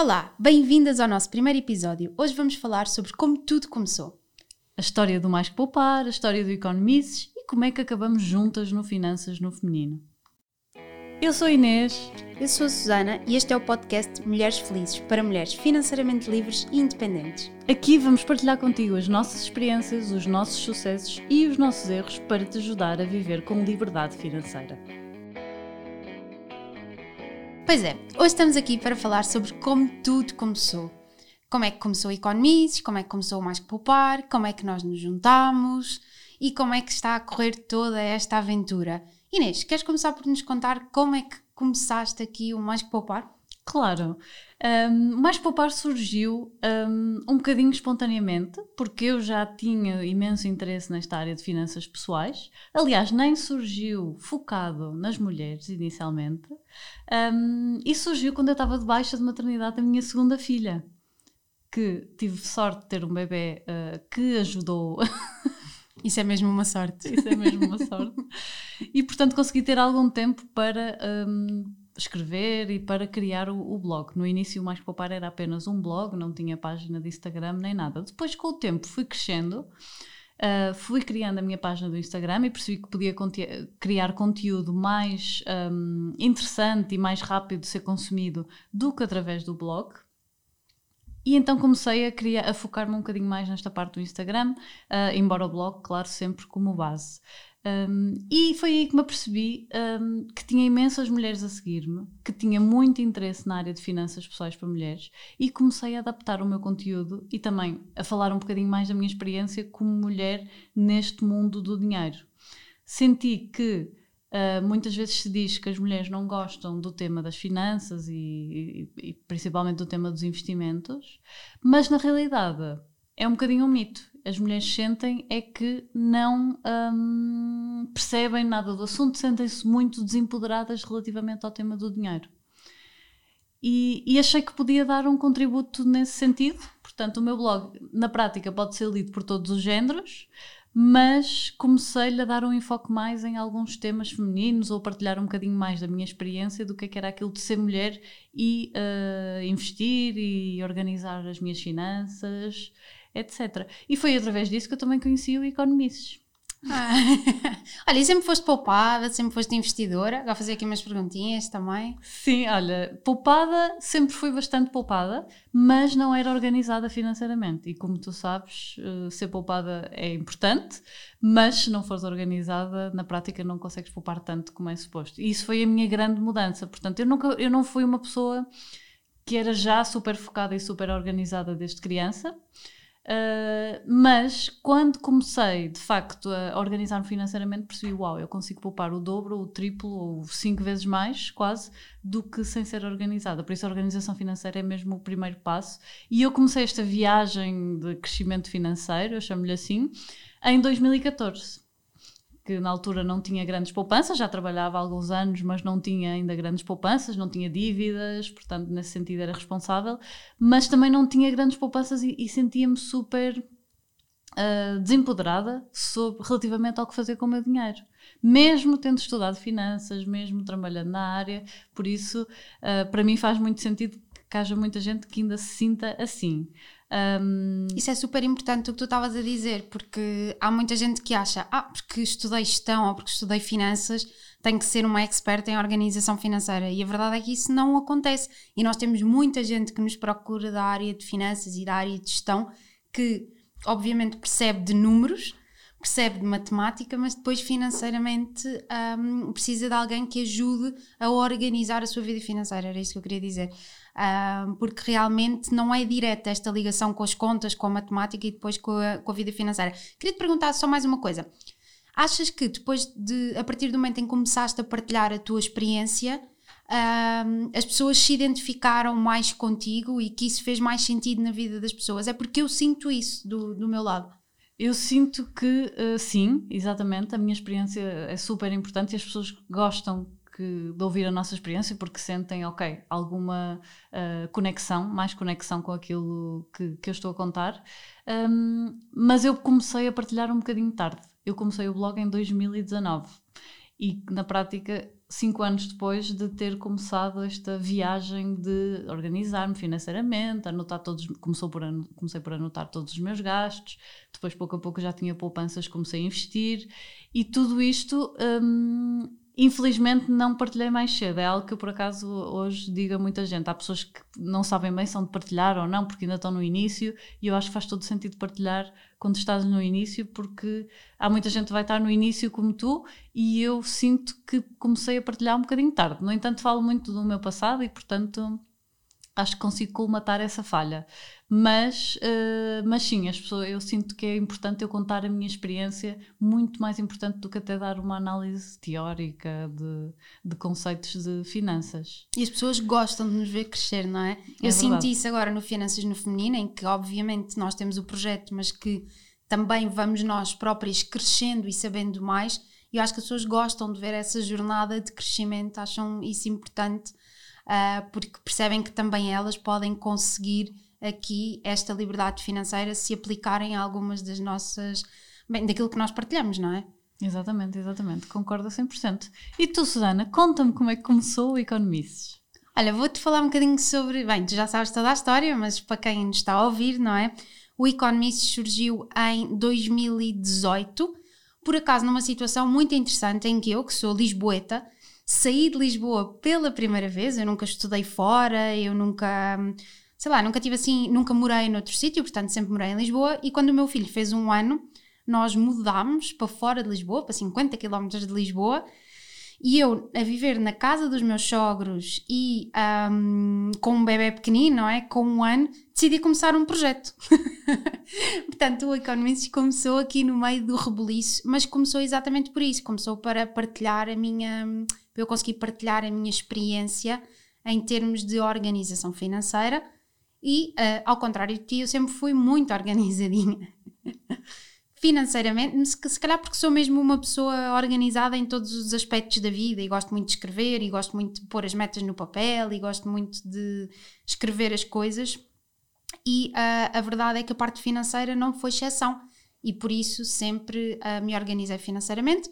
Olá, bem-vindas ao nosso primeiro episódio. Hoje vamos falar sobre como tudo começou. A história do Mais que Poupar, a história do Economices e como é que acabamos juntas no Finanças no Feminino. Eu sou Inês. Eu sou a Susana e este é o podcast Mulheres Felizes para mulheres financeiramente livres e independentes. Aqui vamos partilhar contigo as nossas experiências, os nossos sucessos e os nossos erros para te ajudar a viver com liberdade financeira. Pois é, hoje estamos aqui para falar sobre como tudo começou. Como é que começou a Economices, como é que começou o Mais Que Poupar, como é que nós nos juntámos e como é que está a correr toda esta aventura. Inês, queres começar por nos contar como é que começaste aqui o Mais Que Poupar? Claro. Um, mais Poupar surgiu um, um bocadinho espontaneamente, porque eu já tinha imenso interesse nesta área de finanças pessoais. Aliás, nem surgiu focado nas mulheres inicialmente, um, e surgiu quando eu estava de baixa de maternidade da minha segunda filha, que tive sorte de ter um bebê uh, que ajudou. Isso é mesmo uma sorte. Isso é mesmo uma sorte. e portanto consegui ter algum tempo para escrever e para criar o, o, blog. No início, o Mais Poupar era apenas um blog, não tinha página de Instagram nem nada. Depois, com o tempo, fui crescendo, uh, fui criando a minha página do Instagram e percebi que podia criar conteúdo mais um, interessante e mais rápido de ser consumido do que através do blog. E então comecei a, criar, a focar-me um bocadinho mais nesta parte do Instagram, uh, embora o blog, claro, sempre como base. Um, e foi aí que me apercebi um, que tinha imensas mulheres a seguir-me, que tinha muito interesse na área de finanças pessoais para mulheres e comecei a adaptar o meu conteúdo e também a falar um bocadinho mais da minha experiência como mulher neste mundo do dinheiro. Senti que uh, muitas vezes se diz que as mulheres não gostam do tema das finanças e, e, e principalmente do tema dos investimentos, mas na realidade é um bocadinho um mito as mulheres sentem é que não hum, percebem nada do assunto, sentem-se muito desempoderadas relativamente ao tema do dinheiro. E, e, achei que podia dar um contributo nesse sentido. Portanto, o meu blog, na prática, pode ser lido por todos os géneros, mas comecei-lhe a dar um enfoque mais em alguns temas femininos ou partilhar um bocadinho mais da minha experiência do que, é que era aquilo de ser mulher e uh, investir e organizar as minhas finanças etc. E foi através disso que eu também conheci o Economices. Ah. olha, e sempre foste poupada, sempre foste investidora? Agora fazer aqui umas perguntinhas também. Sim, olha, poupada, sempre fui bastante poupada, mas não era organizada financeiramente. E como tu sabes, eh, ser poupada é importante, mas se não fores organizada, na prática não consegues poupar tanto como é suposto. E isso foi a minha grande mudança. Portanto, eu, nunca, eu não fui uma pessoa que era já super focada e super organizada desde criança. Uh, mas quando comecei de facto a organizar-me financeiramente, percebi: uau, eu consigo poupar o dobro, o triplo ou cinco vezes mais, quase, do que sem ser organizada. Por isso, a organização financeira é mesmo o primeiro passo. E eu comecei esta viagem de crescimento financeiro, eu chamo-lhe assim, em 2014 que na altura não tinha grandes poupanças, já trabalhava há alguns anos, mas não tinha ainda grandes poupanças, não tinha dívidas, portanto, nesse sentido era responsável, mas também não tinha grandes poupanças e, e sentia-me super uh, desempoderada sobre, relativamente ao que fazer com o meu dinheiro. Mesmo tendo estudado finanças, mesmo trabalhando na área, por isso, uh, para mim faz muito sentido que haja muita gente que ainda se sinta assim. Um... Isso é super importante o que tu estavas a dizer, porque há muita gente que acha, ah, porque estudei gestão ou porque estudei finanças, tenho que ser uma experta em organização financeira. E a verdade é que isso não acontece. E nós temos muita gente que nos procura da área de finanças e da área de gestão que, obviamente, percebe de números, percebe de matemática, mas depois financeiramente um, precisa de alguém que ajude a organizar a sua vida financeira. Era isso que eu queria dizer uh, porque realmente não é direta esta ligação com as contas, com a matemática e depois com a, com a vida financeira. Queria te perguntar só mais uma coisa. Achas que depois de, a partir do momento em que começaste a partilhar a tua experiência, uh, as pessoas se identificaram mais contigo e que isso fez mais sentido na vida das pessoas? É porque eu sinto isso do, do meu lado. Eu sinto que uh, sim, exatamente. A minha experiência é super importante e as pessoas gostam que, de ouvir a nossa experiência porque sentem, ok, alguma uh, conexão, mais conexão com aquilo que, que eu estou a contar. Um, mas eu comecei a partilhar um bocadinho tarde. Eu comecei o blog em 2019 e na prática cinco anos depois de ter começado esta viagem de organizar-me financeiramente, anotar todos, começou por, comecei por anotar todos os meus gastos, depois pouco a pouco já tinha poupanças, comecei a investir e tudo isto hum, Infelizmente não partilhei mais cedo, é algo que eu por acaso hoje digo a muita gente. Há pessoas que não sabem bem se são de partilhar ou não, porque ainda estão no início, e eu acho que faz todo sentido partilhar quando estás no início, porque há muita gente que vai estar no início como tu, e eu sinto que comecei a partilhar um bocadinho tarde. No entanto, falo muito do meu passado e, portanto, acho que consigo colmatar essa falha. Mas, uh, mas sim, as pessoas, eu sinto que é importante eu contar a minha experiência, muito mais importante do que até dar uma análise teórica de, de conceitos de finanças. E as pessoas gostam de nos ver crescer, não é? Eu é sinto isso agora no Finanças no Feminino, em que obviamente nós temos o projeto, mas que também vamos nós próprios crescendo e sabendo mais. E eu acho que as pessoas gostam de ver essa jornada de crescimento, acham isso importante uh, porque percebem que também elas podem conseguir aqui esta liberdade financeira se aplicarem a algumas das nossas. bem, daquilo que nós partilhamos, não é? Exatamente, exatamente, concordo a 100%. E tu, Susana, conta-me como é que começou o Economices. Olha, vou-te falar um bocadinho sobre. Bem, tu já sabes toda a história, mas para quem nos está a ouvir, não é? O Economists surgiu em 2018, por acaso numa situação muito interessante em que eu, que sou lisboeta, saí de Lisboa pela primeira vez, eu nunca estudei fora, eu nunca, sei lá, nunca tive assim, nunca morei noutro sítio, portanto sempre morei em Lisboa, e quando o meu filho fez um ano, nós mudámos para fora de Lisboa, para 50 km de Lisboa, e eu a viver na casa dos meus sogros e um, com um bebê pequenino, não é? Com um ano, decidi começar um projeto. Portanto, o Economists começou aqui no meio do rebuliço, mas começou exatamente por isso. Começou para partilhar a minha para eu conseguir partilhar a minha experiência em termos de organização financeira e, uh, ao contrário de ti, eu sempre fui muito organizadinha. Financeiramente, se calhar porque sou mesmo uma pessoa organizada em todos os aspectos da vida e gosto muito de escrever e gosto muito de pôr as metas no papel e gosto muito de escrever as coisas. E uh, a verdade é que a parte financeira não foi exceção e por isso sempre uh, me organizei financeiramente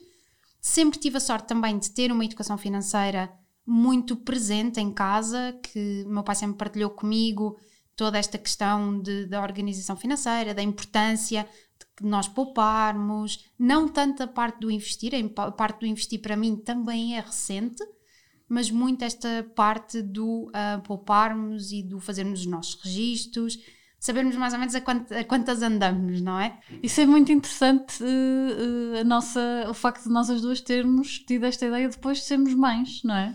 Sempre tive a sorte também de ter uma educação financeira muito presente em casa, que meu pai sempre partilhou comigo toda esta questão de, da organização financeira, da importância de nós pouparmos, não tanto a parte do investir, a parte do investir para mim também é recente, mas muito esta parte do uh, pouparmos e do fazermos os nossos registros, sabermos mais ou menos a, quant, a quantas andamos, não é? Isso é muito interessante, uh, a nossa, o facto de nós as duas termos tido esta ideia depois de sermos mães, não é?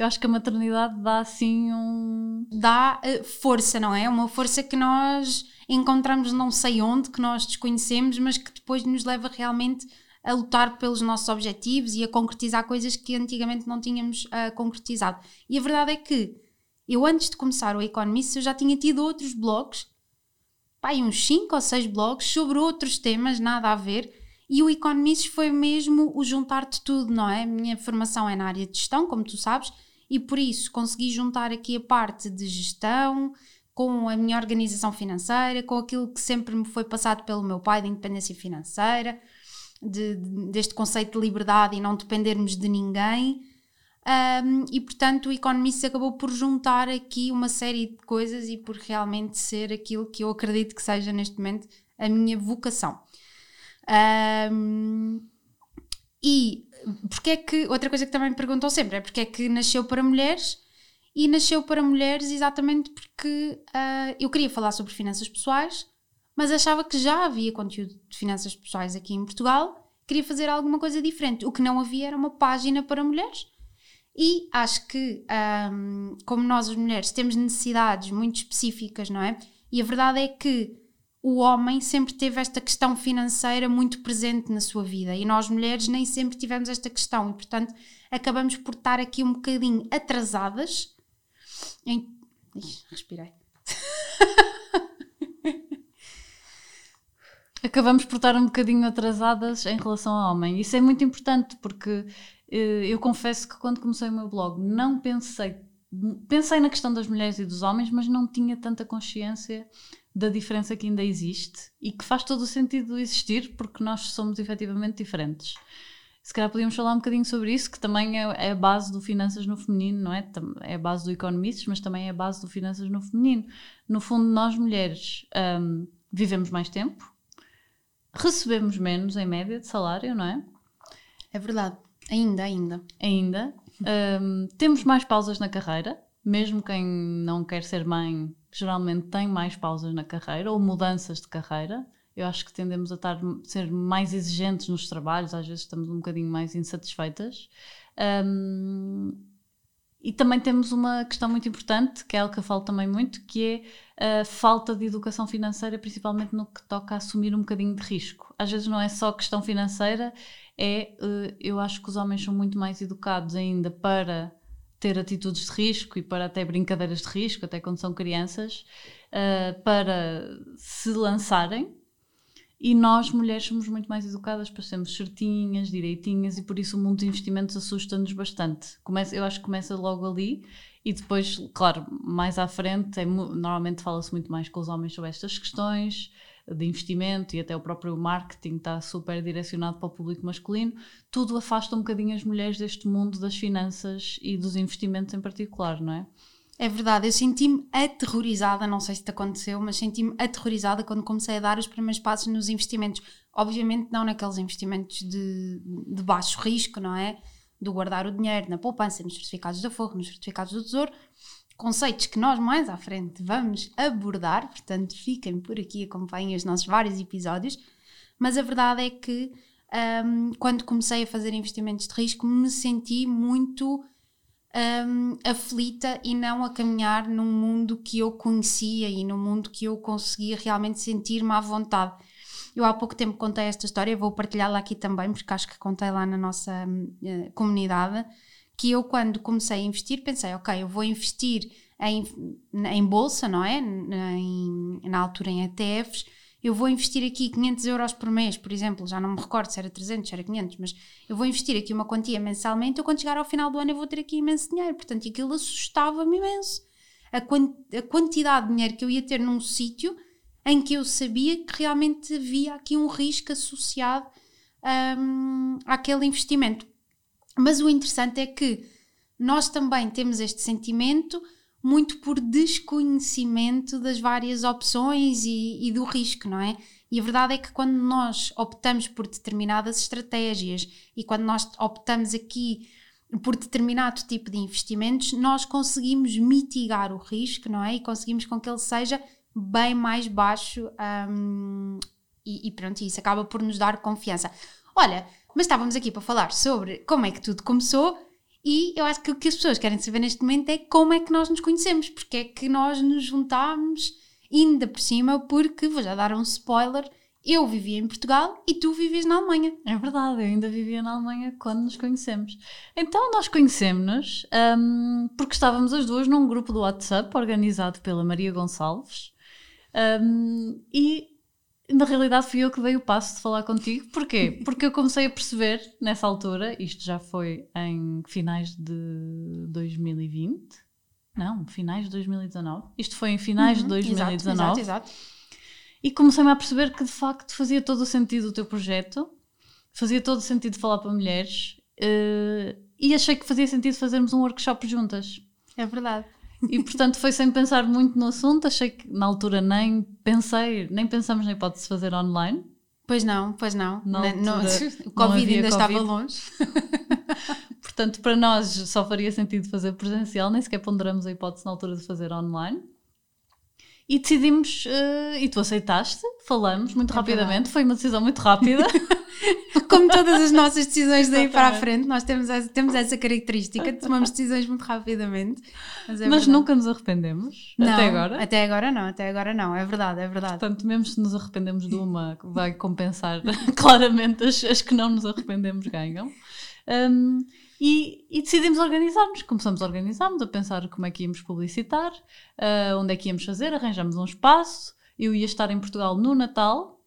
Eu acho que a maternidade dá assim um. Dá uh, força, não é? Uma força que nós encontramos não sei onde, que nós desconhecemos, mas que depois nos leva realmente a lutar pelos nossos objetivos e a concretizar coisas que antigamente não tínhamos uh, concretizado. E a verdade é que eu, antes de começar o Economist, eu já tinha tido outros blogs pai, uns 5 ou 6 blogs sobre outros temas, nada a ver. E o Economists foi mesmo o juntar de tudo, não é? Minha formação é na área de gestão, como tu sabes, e por isso consegui juntar aqui a parte de gestão com a minha organização financeira, com aquilo que sempre me foi passado pelo meu pai de independência financeira, de, de, deste conceito de liberdade e não dependermos de ninguém. Um, e portanto o Economist acabou por juntar aqui uma série de coisas e por realmente ser aquilo que eu acredito que seja neste momento a minha vocação. Um, e porque é que, outra coisa que também me perguntou sempre é porque é que nasceu para mulheres e nasceu para mulheres exatamente porque uh, eu queria falar sobre finanças pessoais, mas achava que já havia conteúdo de finanças pessoais aqui em Portugal, queria fazer alguma coisa diferente. O que não havia era uma página para mulheres e acho que, um, como nós as mulheres temos necessidades muito específicas, não é? E a verdade é que o homem sempre teve esta questão financeira muito presente na sua vida e nós mulheres nem sempre tivemos esta questão e, portanto, acabamos por estar aqui um bocadinho atrasadas. Em... Ixi, respirei. Acabamos por estar um bocadinho atrasadas em relação ao homem. Isso é muito importante porque eh, eu confesso que quando comecei o meu blog não pensei pensei na questão das mulheres e dos homens, mas não tinha tanta consciência da diferença que ainda existe e que faz todo o sentido existir porque nós somos efetivamente diferentes. Se calhar podíamos falar um bocadinho sobre isso, que também é, é a base do Finanças no Feminino, não é? É a base do Economists, mas também é a base do Finanças no Feminino. No fundo, nós mulheres um, vivemos mais tempo, recebemos menos em média de salário, não é? É verdade. Ainda, ainda. Ainda. Um, temos mais pausas na carreira, mesmo quem não quer ser mãe, geralmente tem mais pausas na carreira ou mudanças de carreira. Eu acho que tendemos a estar, ser mais exigentes nos trabalhos, às vezes estamos um bocadinho mais insatisfeitas. Um, e também temos uma questão muito importante, que é algo que eu falo também muito, que é a falta de educação financeira, principalmente no que toca a assumir um bocadinho de risco. Às vezes não é só questão financeira, é, eh, eu acho que os homens são muito mais educados ainda para ter atitudes de risco e para até brincadeiras de risco, até quando são crianças, uh, para se lançarem. E nós, mulheres, somos muito mais educadas para sermos certinhas, direitinhas, e por isso o mundo dos investimentos assusta-nos bastante. Começa, eu acho que começa logo ali, e depois, claro, mais à frente, é, normalmente fala-se muito mais com os homens sobre estas questões, de investimento e até o próprio marketing está super direcionado para o público masculino, tudo afasta um bocadinho as mulheres deste mundo das finanças e dos investimentos em particular, não é? É verdade, eu senti-me aterrorizada, não sei se te aconteceu, mas senti-me aterrorizada quando comecei a dar os primeiros passos nos investimentos. Obviamente não naqueles investimentos de, de baixo risco, não é? Do guardar o dinheiro na poupança, nos certificados da Forro, nos certificados do Tesouro, conceitos que nós mais à frente vamos abordar, portanto fiquem por aqui, acompanhem os nossos vários episódios, mas a verdade é que um, quando comecei a fazer investimentos de risco me senti muito um, aflita e não a caminhar num mundo que eu conhecia e num mundo que eu conseguia realmente sentir-me à vontade. Eu há pouco tempo contei esta história, vou partilhá-la aqui também, porque acho que contei lá na nossa uh, comunidade que eu, quando comecei a investir, pensei, ok, eu vou investir em, em bolsa, não é? Em, na altura em ETFs, eu vou investir aqui 500 euros por mês, por exemplo, já não me recordo se era 300, se era 500, mas eu vou investir aqui uma quantia mensalmente, eu quando chegar ao final do ano eu vou ter aqui imenso dinheiro, portanto aquilo assustava-me imenso. A, quant a quantidade de dinheiro que eu ia ter num sítio em que eu sabia que realmente havia aqui um risco associado um, àquele investimento. Mas o interessante é que nós também temos este sentimento muito por desconhecimento das várias opções e, e, do risco, não é? E a verdade é que quando nós optamos por determinadas estratégias e quando nós optamos aqui por determinado tipo de investimentos, nós conseguimos mitigar o risco, não é? E conseguimos com que ele seja bem mais baixo um, e, e pronto, isso acaba por nos dar confiança. Olha, mas estávamos aqui para falar sobre como é que tudo começou e eu acho que o que as pessoas querem saber neste momento é como é que nós nos conhecemos, porque é que nós nos juntámos ainda por cima, porque vou já dar um spoiler. Eu vivia em Portugal e tu vivias na Alemanha. É verdade, eu ainda vivia na Alemanha quando nos conhecemos. Então nós conhecemos-nos um, porque estávamos as duas num grupo do WhatsApp organizado pela Maria Gonçalves um, e na realidade fui eu que dei o passo de falar contigo. Porquê? Porque eu comecei a perceber nessa altura, isto já foi em finais de 2020. Não, finais de 2019. Isto foi em finais uhum, de 2019. Exato, exato, exato. E comecei-me a perceber que de facto fazia todo o sentido o teu projeto, fazia todo o sentido falar para mulheres uh, e achei que fazia sentido fazermos um workshop juntas. É verdade. E portanto foi sem pensar muito no assunto, achei que na altura nem pensei, nem pensamos na hipótese de fazer online. Pois não, pois não. não, não o Covid ainda COVID. estava longe. portanto, para nós só faria sentido fazer presencial, nem sequer ponderamos a hipótese na altura de fazer online. E decidimos, uh, e tu aceitaste, falamos muito é rapidamente, verdade. foi uma decisão muito rápida. Como todas as nossas decisões daí para a frente, nós temos essa, temos essa característica, tomamos decisões muito rapidamente. Mas, é mas nunca nos arrependemos, não, até agora? Até agora não, até agora não, é verdade, é verdade. Portanto, mesmo se nos arrependemos de uma, vai compensar claramente as, as que não nos arrependemos ganham. Um, e, e, decidimos organizar-nos. Começamos a organizar-nos, a pensar como é que íamos publicitar, uh, onde é que íamos fazer, arranjamos um espaço. Eu ia estar em Portugal no Natal.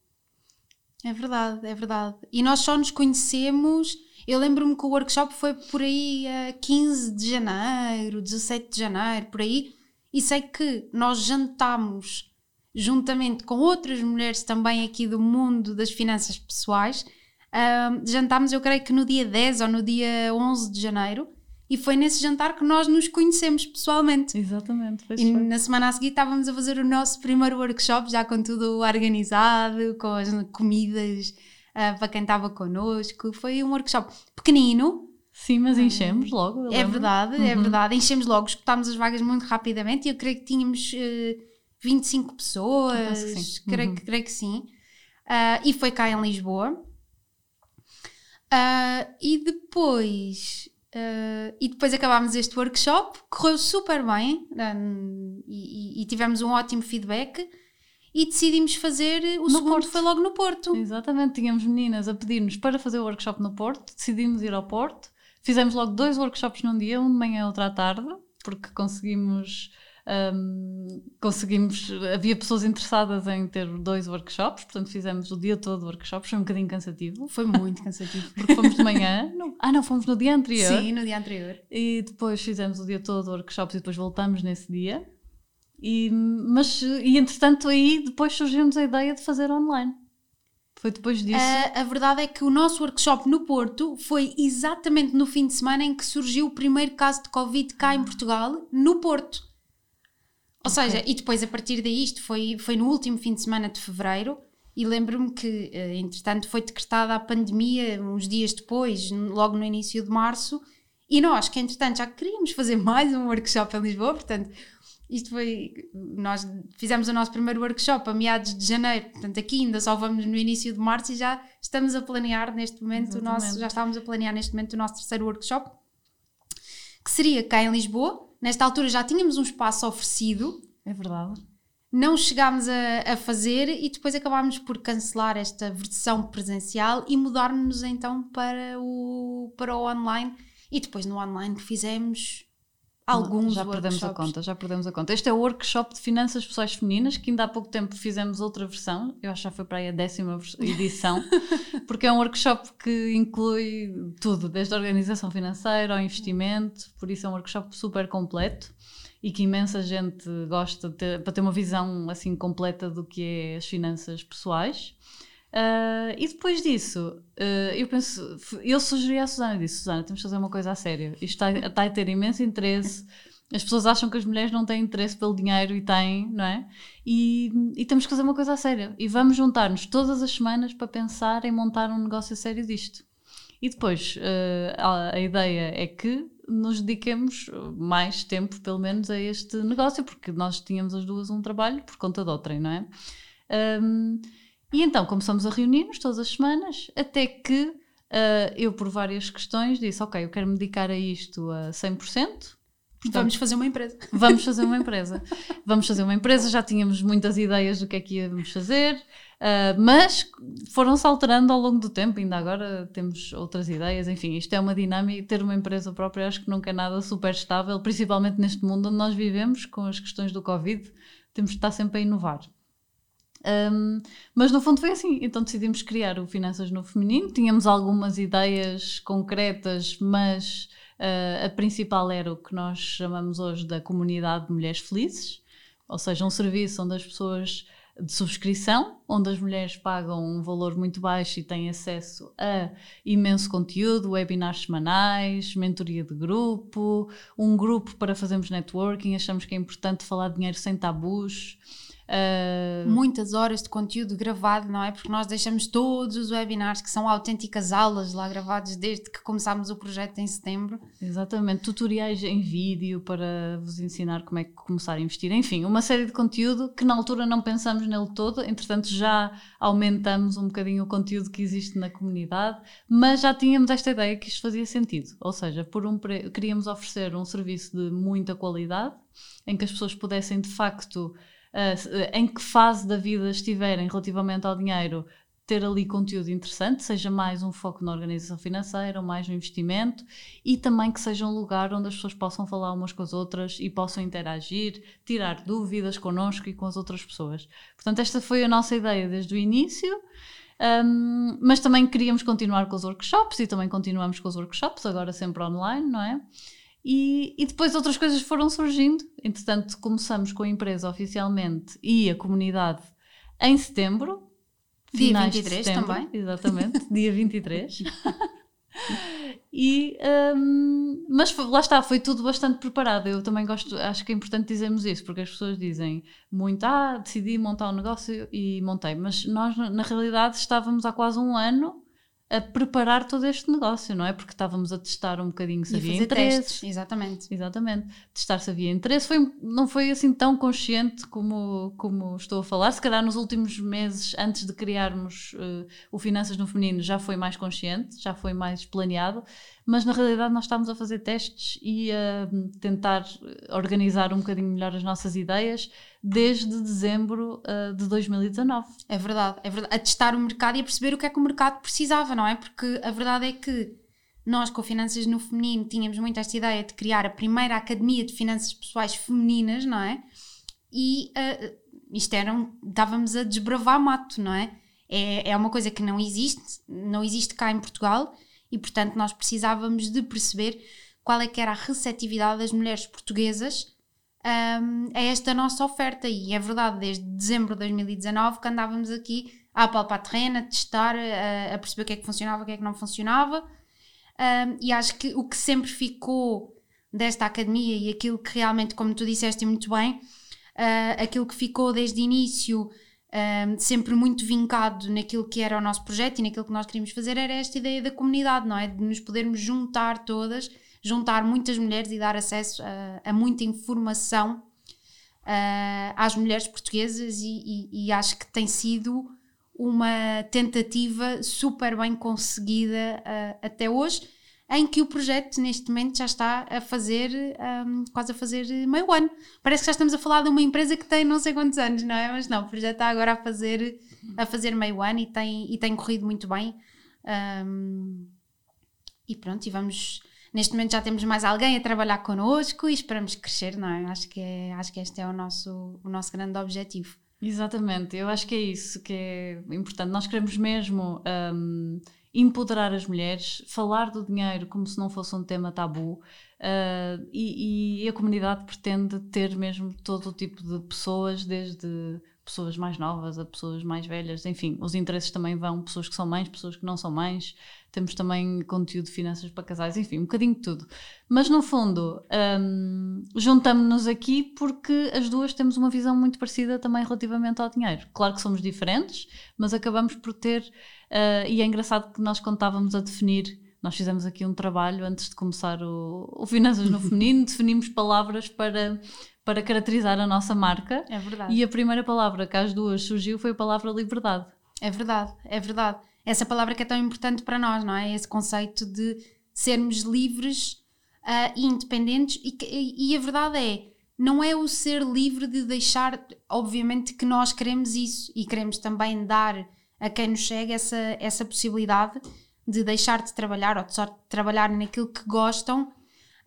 É verdade, é verdade. E nós só nos conhecemos. Eu lembro-me que o workshop foi por aí a 15 de janeiro, 17 de janeiro, por aí. E sei que nós jantámos juntamente com outras mulheres também aqui do mundo das finanças pessoais Uh, jantámos, eu creio que no dia 10 ou no dia 11 de janeiro, e foi nesse jantar que nós nos conhecemos pessoalmente. Exatamente. E foi. na semana a seguir estávamos a fazer o nosso primeiro workshop, já com tudo organizado, com as comidas uh, para quem estava connosco. Foi um workshop pequenino. Sim, mas enchemos logo. É verdade, é uhum. é verdade. Enchemos logo, escutámos as vagas muito rapidamente e eu creio que tínhamos uh, 25 pessoas. Que creio, uhum. que, creio que sim. Uh, e foi cá em Lisboa. Uh, e depois uh, e depois acabámos este workshop, correu super bem um, e, e, tivemos um ótimo feedback e decidimos fazer o no segundo Porto. foi logo no Porto. Exatamente, tínhamos meninas a pedir-nos para fazer o workshop no Porto, decidimos ir ao Porto, fizemos logo dois workshops num dia, um de manhã e outro à tarde, porque conseguimos um, conseguimos, havia pessoas interessadas em ter dois workshops, portanto fizemos o dia todo workshops, foi um bocadinho cansativo. Foi muito cansativo. Porque fomos de manhã, no, ah não, fomos no dia anterior. Sim, no dia anterior. E depois fizemos o dia todo workshops e depois voltamos nesse dia. E, mas, e entretanto aí depois surgiu-nos a ideia de fazer online. Foi depois disso? A, a, verdade é que o nosso workshop no Porto foi exatamente no fim de semana em que surgiu o primeiro caso de Covid cá em Portugal, no Porto. Ou okay. seja, e depois a partir daí, isto foi, foi no último fim de semana de fevereiro, e lembro-me que, eh, entretanto, foi decretada a pandemia uns dias depois, logo no início de março, e nós, que entretanto já queríamos fazer mais um workshop em Lisboa, portanto, isto foi. Nós fizemos o nosso primeiro workshop a meados de janeiro, portanto, aqui ainda só vamos no início de março e já estamos a planear neste momento Exatamente. o nosso. Já estávamos a planear neste momento o nosso terceiro workshop, que seria cá em Lisboa Nesta altura já tínhamos um espaço oferecido. É verdade. Não chegámos a, a fazer e depois acabámos por cancelar esta versão presencial e mudar-nos então para o, para o online. E depois no online fizemos alguns já perdemos a conta, já perdemos a conta. Este é o workshop de finanças pessoais femininas que ainda há pouco tempo fizemos outra versão. Eu acho que já foi para aí a décima edição, porque é um workshop que inclui tudo, desde a organização financeira ao investimento. Por isso é um workshop super completo e que imensa gente gosta de ter, para ter uma visão assim completa do que é as finanças pessoais. Uh, e depois disso, uh, eu penso, eu sugeri à Susana, disse: Susana, temos de fazer uma coisa a sério. Isto está, está a ter imenso interesse. As pessoas acham que as mulheres não têm interesse pelo dinheiro e têm, não é? E, e temos que fazer uma coisa a sério. E vamos juntar-nos todas as semanas para pensar em montar um negócio a sério disto. E depois, uh, a, a ideia é que nos dediquemos mais tempo, pelo menos, a este negócio, porque nós tínhamos as duas um trabalho por conta de outrem, não é? Um, e então começamos a reunir-nos todas as semanas, até que uh, eu, por várias questões, disse: Ok, eu quero me dedicar a isto a 100%. Portanto, vamos fazer uma empresa. Vamos fazer uma empresa. vamos fazer uma empresa, já tínhamos muitas ideias do que é que íamos fazer, uh, mas foram-se alterando ao longo do tempo, ainda agora temos outras ideias, enfim, isto é uma dinâmica, ter uma empresa própria acho que nunca é nada super estável, principalmente neste mundo onde nós vivemos, com as questões do Covid, temos de estar sempre a inovar. Um, mas no fundo foi assim, então decidimos criar o Finanças no Feminino. Tínhamos algumas ideias concretas, mas uh, a principal era o que nós chamamos hoje da comunidade de mulheres felizes, ou seja, um serviço onde as pessoas de subscrição, onde as mulheres pagam um valor muito baixo e têm acesso a imenso conteúdo, webinars semanais, mentoria de grupo, um grupo para fazermos networking. Achamos que é importante falar de dinheiro sem tabus. Uh... Muitas horas de conteúdo gravado, não é? Porque nós deixamos todos os webinars que são autênticas aulas lá gravados desde que começámos o projeto em setembro. Exatamente, tutoriais em vídeo para vos ensinar como é que começar a investir. Enfim, uma série de conteúdo que na altura não pensamos nele todo, entretanto já aumentamos um bocadinho o conteúdo que existe na comunidade, mas já tínhamos esta ideia que isto fazia sentido. Ou seja, por um queríamos oferecer um serviço de muita qualidade em que as pessoas pudessem de facto uh, em que fase da vida estiverem relativamente ao dinheiro, ter ali conteúdo interessante, seja mais um foco na organização financeira, ou mais no investimento, e também que seja um lugar onde as pessoas possam falar umas com as outras e possam interagir, tirar dúvidas connosco e com as outras pessoas. Portanto, esta foi a nossa ideia desde o início. Um, mas também queríamos continuar com os workshops e também continuamos com os workshops, agora sempre online, não é? E, e, depois outras coisas foram surgindo. Entretanto, começamos com a empresa oficialmente e a comunidade em setembro. Dia 23 também. Exatamente, dia 23. e, um, mas lá está, foi tudo bastante preparado. Eu também gosto, acho que é importante dizermos isso, porque as pessoas dizem muito, ah, decidi montar um negócio e montei, mas nós na realidade estávamos há quase um ano a preparar todo este negócio, não é? Porque estávamos a testar um bocadinho se e havia interesse. Testes, exatamente. Exatamente. Testar se havia interesse. Foi, não foi assim tão consciente como, como estou a falar. Se calhar nos últimos meses, antes de criarmos uh, o Finanças no Feminino, já foi mais consciente, já foi mais planeado mas na realidade nós estávamos a fazer testes e a tentar organizar um bocadinho melhor as nossas ideias desde dezembro uh, de 2019. É verdade, é verdade. A testar o mercado e a perceber o que é que o mercado precisava, não é? Porque a verdade é que nós com Finanças no Feminino tínhamos muito esta ideia de criar a primeira academia de finanças pessoais femininas, não é? E uh, isto era um, estávamos a desbravar mato, não é? é? É uma coisa que não existe, não existe cá em Portugal e, portanto, nós precisávamos de perceber qual é que era a receptividade das mulheres portuguesas um, a esta nossa oferta. E é verdade, desde dezembro de 2019 que andávamos aqui a palpar terreno, a testar, a, a, perceber o que é que funcionava, o que é que não funcionava. Um, e acho que o que sempre ficou desta academia e aquilo que realmente, como tu disseste muito bem, uh, aquilo que ficou desde o início um, sempre muito vincado naquilo que era o nosso projeto e naquilo que nós queríamos fazer, era esta ideia da comunidade, não é? De nos podermos juntar todas, juntar muitas mulheres e dar acesso a, a muita informação uh, às mulheres portuguesas, e, e, e acho que tem sido uma tentativa super bem conseguida uh, até hoje em que o projeto neste momento já está a fazer, um, quase a fazer meio ano. Parece que já estamos a falar de uma empresa que tem não sei quantos anos, não é? Mas não, o projeto está agora a fazer, a fazer meio ano e tem, e tem corrido muito bem. Um, e pronto, e vamos. Neste momento já temos mais alguém a trabalhar connosco e esperamos crescer, não é? Acho que, é, acho que este é o nosso, o nosso grande objetivo. Exatamente, eu acho que é isso que é importante. Nós queremos mesmo. Um, empoderar as mulheres, falar do dinheiro como se não fosse um tema tabu. Uh, e, e, a comunidade pretende ter mesmo todo o tipo de pessoas, desde pessoas mais novas a pessoas mais velhas, enfim, os interesses também vão, pessoas que são mães, pessoas que não são mães, temos também conteúdo de finanças para casais, enfim, um bocadinho de tudo. Mas no fundo, um, juntamos-nos aqui porque as duas temos uma visão muito parecida também relativamente ao dinheiro. Claro que somos diferentes, mas acabamos por ter Uh, e é engraçado que nós contávamos a definir, nós fizemos aqui um trabalho antes de começar o, o Finanças no Feminino, definimos palavras para, para caracterizar a nossa marca. É verdade. E a primeira palavra que às duas surgiu foi a palavra liberdade. É verdade, é verdade. Essa palavra que é tão importante para nós, não é? Esse conceito de sermos livres uh, e independentes. E, e, e a verdade é, não é o ser livre de deixar, obviamente que nós queremos isso e queremos também dar a quem nos chega essa, essa possibilidade de deixar de trabalhar ou de só trabalhar naquilo que gostam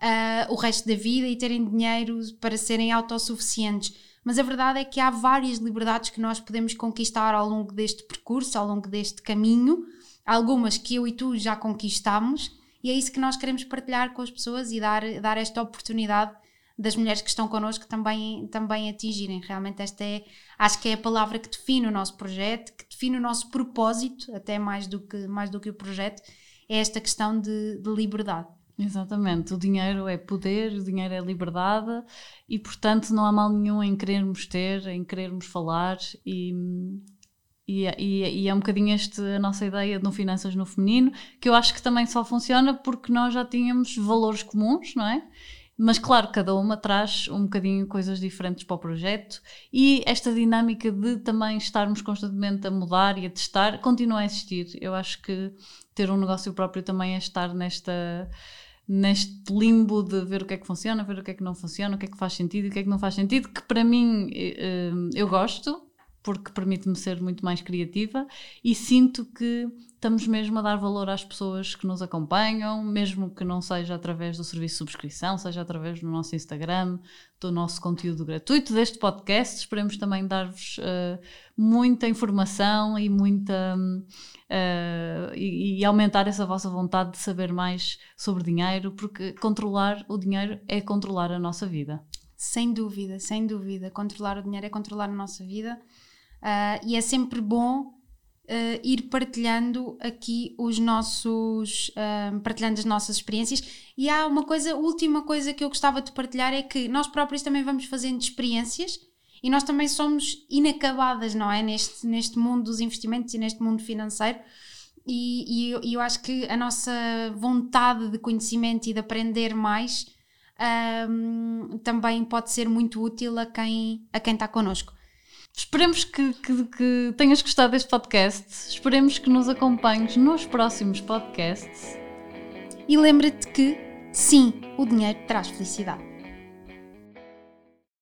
uh, o resto da vida e terem dinheiro para serem autossuficientes. Mas a verdade é que há várias liberdades que nós podemos conquistar ao longo deste percurso, ao longo deste caminho, algumas que eu e tu já conquistamos, e é isso que nós queremos partilhar com as pessoas e dar, dar esta oportunidade das mulheres que estão connosco também, também atingirem. Realmente esta é, acho que é a palavra que define o nosso projeto, que define o nosso propósito, até mais do que, mais do que o projeto, é esta questão de, de liberdade. Exatamente, o dinheiro é poder, o dinheiro é liberdade e, portanto, não há mal nenhum em querermos ter, em querermos falar e, e, e, e, é um bocadinho esta a nossa ideia de no Finanças no Feminino, que eu acho que também só funciona porque nós já tínhamos valores comuns, não é? Mas claro, cada uma traz um bocadinho coisas diferentes para o projeto e esta dinâmica de também estarmos constantemente a mudar e a testar continua a existir. Eu acho que ter um negócio próprio também é estar nesta neste limbo de ver o que é que funciona, ver o que é que não funciona, o que é que faz sentido e o que é que não faz sentido, que para mim eh, eh, eu gosto, porque permite-me ser muito mais criativa e sinto que estamos mesmo a dar valor às pessoas que nos acompanham, mesmo que não seja através do serviço de subscrição, seja através do nosso Instagram, do nosso conteúdo gratuito deste podcast. Esperemos também dar-vos uh, muita informação e muita uh, e, e, aumentar essa vossa vontade de saber mais sobre dinheiro, porque controlar o dinheiro é controlar a nossa vida. Sem dúvida, sem dúvida. Controlar o dinheiro é controlar a nossa vida. Uh, e é sempre bom uh, ir partilhando aqui os nossos, partilhando as nossas experiências. E há uma coisa, última coisa que eu gostava de partilhar é que nós próprios também vamos fazendo experiências e nós também somos inacabadas, não é? Neste, neste mundo dos investimentos e neste mundo financeiro. E, e, eu acho que a nossa vontade de conhecimento e de aprender mais um, também pode ser muito útil a quem, a quem está connosco. Esperemos que, que, que, tenhas gostado deste podcast. Esperemos que nos acompanhes nos próximos podcasts. E lembra-te que, sim, o dinheiro traz felicidade.